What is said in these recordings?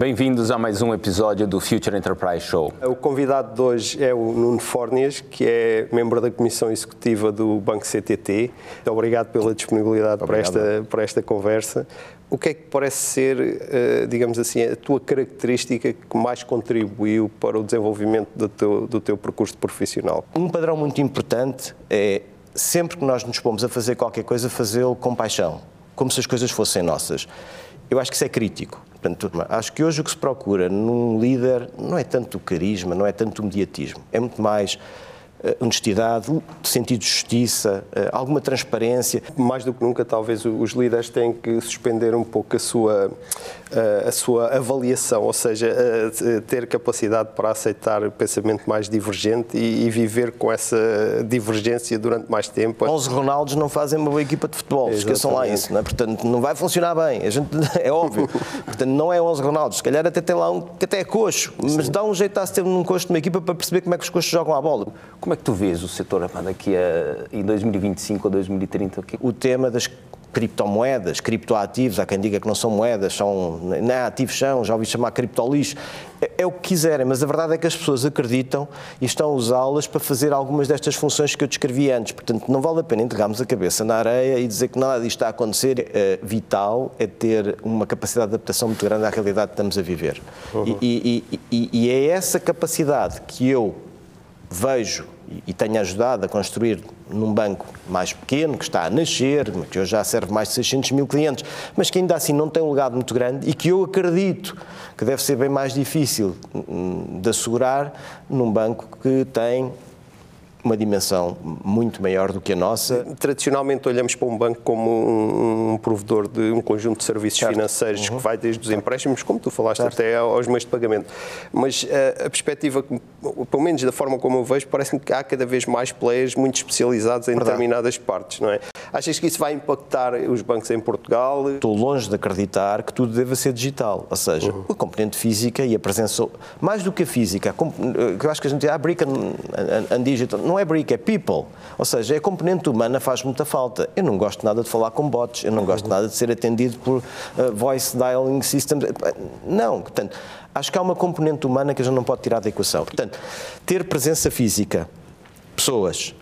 Bem-vindos a mais um episódio do Future Enterprise Show. O convidado de hoje é o Nuno Fornias, que é membro da Comissão Executiva do Banco CTT. Obrigado pela disponibilidade para esta, para esta conversa. O que é que parece ser, eh, digamos assim, a tua característica que mais contribuiu para o desenvolvimento do teu, do teu percurso profissional? Um padrão muito importante é sempre que nós nos pomos a fazer qualquer coisa, fazê-lo com paixão, como se as coisas fossem nossas. Eu acho que isso é crítico. Portanto, acho que hoje o que se procura num líder não é tanto o carisma, não é tanto o mediatismo, é muito mais honestidade, sentido de justiça, eh, alguma transparência. Mais do que nunca, talvez os líderes têm que suspender um pouco a sua, eh, a sua avaliação, ou seja, ter capacidade para aceitar o pensamento mais divergente e, viver com essa divergência durante mais tempo. 11 Ronaldos não fazem uma boa equipa de futebol, Exatamente. esqueçam lá isso, não é? portanto não vai funcionar bem, a gente, é óbvio. portanto, não é 11 Ronaldos, se calhar até tem lá um que até é coxo, mas Sim. dá um jeito a se ter num coxo de uma equipa para perceber como é que os coxos jogam a bola. Como é que tu vês o setor daqui a em 2025 ou 2030? O tema das criptomoedas, criptoativos, há quem diga que não são moedas, são, não é ativos são, já ouvi chamar criptolixo, é, é o que quiserem, mas a verdade é que as pessoas acreditam e estão a usá-las para fazer algumas destas funções que eu descrevi antes. Portanto, não vale a pena enterrarmos a cabeça na areia e dizer que nada disto está a acontecer. É, vital é ter uma capacidade de adaptação muito grande à realidade que estamos a viver. Uhum. E, e, e, e é essa capacidade que eu vejo e tenho ajudado a construir num banco mais pequeno, que está a nascer, que hoje já serve mais de 600 mil clientes, mas que ainda assim não tem um legado muito grande e que eu acredito que deve ser bem mais difícil hum, de assegurar num banco que tem uma dimensão muito maior do que a nossa. Tradicionalmente olhamos para um banco como um, um provedor de um conjunto de serviços certo. financeiros uhum. que vai desde os empréstimos, como tu falaste, certo. até aos meios de pagamento. Mas uh, a perspectiva, pelo menos da forma como eu vejo, parece-me que há cada vez mais players muito especializados em Verdade. determinadas partes, não é? Achas que isso vai impactar os bancos em Portugal? Estou longe de acreditar que tudo deva ser digital, ou seja, uhum. a componente física e a presença, mais do que a física, que eu acho que a gente diz, ah, brick and, and, digital, não é brick, é people. Ou seja, a componente humana faz muita falta. Eu não gosto nada de falar com bots, eu não gosto nada de ser atendido por uh, voice dialing systems. Não, portanto, acho que há uma componente humana que a gente não pode tirar da equação. Portanto, ter presença física, pessoas,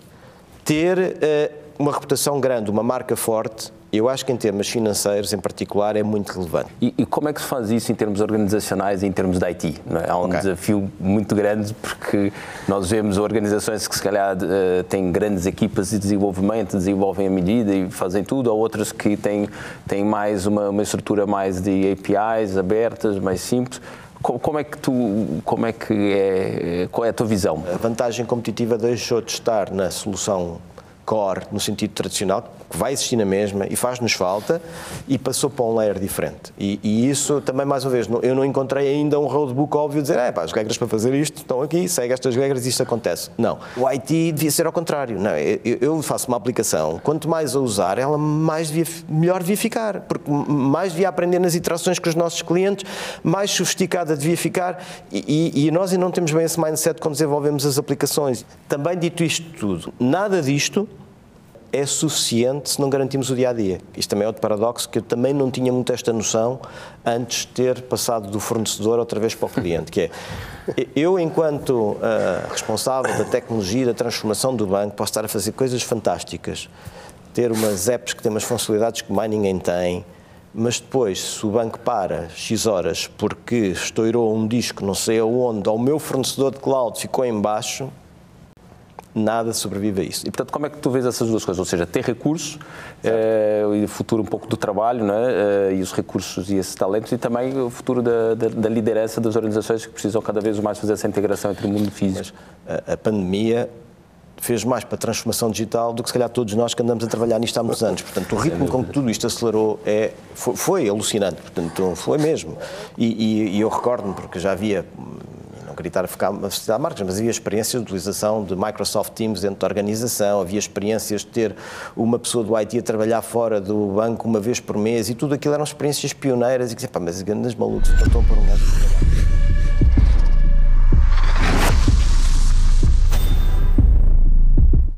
ter uh, uma reputação grande, uma marca forte, eu acho que em termos financeiros, em particular, é muito relevante. E, e como é que se faz isso em termos organizacionais e em termos de IT? É? Há um okay. desafio muito grande porque nós vemos organizações que se calhar eh, têm grandes equipas de desenvolvimento, desenvolvem a medida e fazem tudo, ou outras que têm, têm mais uma, uma estrutura mais de APIs abertas, mais simples. Como é que tu, como é que é, qual é a tua visão? A vantagem competitiva deixou de estar na solução core, no sentido tradicional, que vai existir na mesma e faz-nos falta, e passou para um layer diferente. E, e, isso também, mais uma vez, eu não encontrei ainda um roadbook óbvio de dizer, é, pá, as regras para fazer isto estão aqui, segue estas regras e isto acontece. Não. O IT devia ser ao contrário. Não, eu, eu faço uma aplicação, quanto mais a usar, ela mais devia, melhor devia ficar, porque mais devia aprender nas interações com os nossos clientes, mais sofisticada devia ficar, e, e, e nós ainda não temos bem esse mindset quando desenvolvemos as aplicações. Também dito isto tudo, nada disto é suficiente se não garantimos o dia a dia. Isto também é outro paradoxo que eu também não tinha muito esta noção antes de ter passado do fornecedor outra vez para o cliente, que é eu, enquanto uh, responsável da tecnologia da transformação do banco, posso estar a fazer coisas fantásticas, ter umas apps que têm umas funcionalidades que mais ninguém tem, mas depois, se o banco para X horas porque estourou um disco não sei aonde, ou o meu fornecedor de cloud ficou em baixo, nada sobrevive a isso. E, portanto, como é que tu vês essas duas coisas? Ou seja, ter recursos eh, e o futuro um pouco do trabalho, é? Eh, e os recursos e esses talentos, e também o futuro da, da, da, liderança das organizações que precisam cada vez mais fazer essa integração entre o mundo físico. A, a, pandemia fez mais para a transformação digital do que se calhar todos nós que andamos a trabalhar nisto há muitos anos. Portanto, o ritmo com que tudo isto acelerou é, foi, foi alucinante, portanto, foi mesmo. E, e, e eu recordo-me, porque já havia acreditar a a citar marcas, mas havia experiências de utilização de Microsoft Teams dentro da organização, havia experiências de ter uma pessoa do IT a trabalhar fora do banco uma vez por mês e tudo aquilo eram experiências pioneiras e que pá, mas grandes malucos, estão por um gajo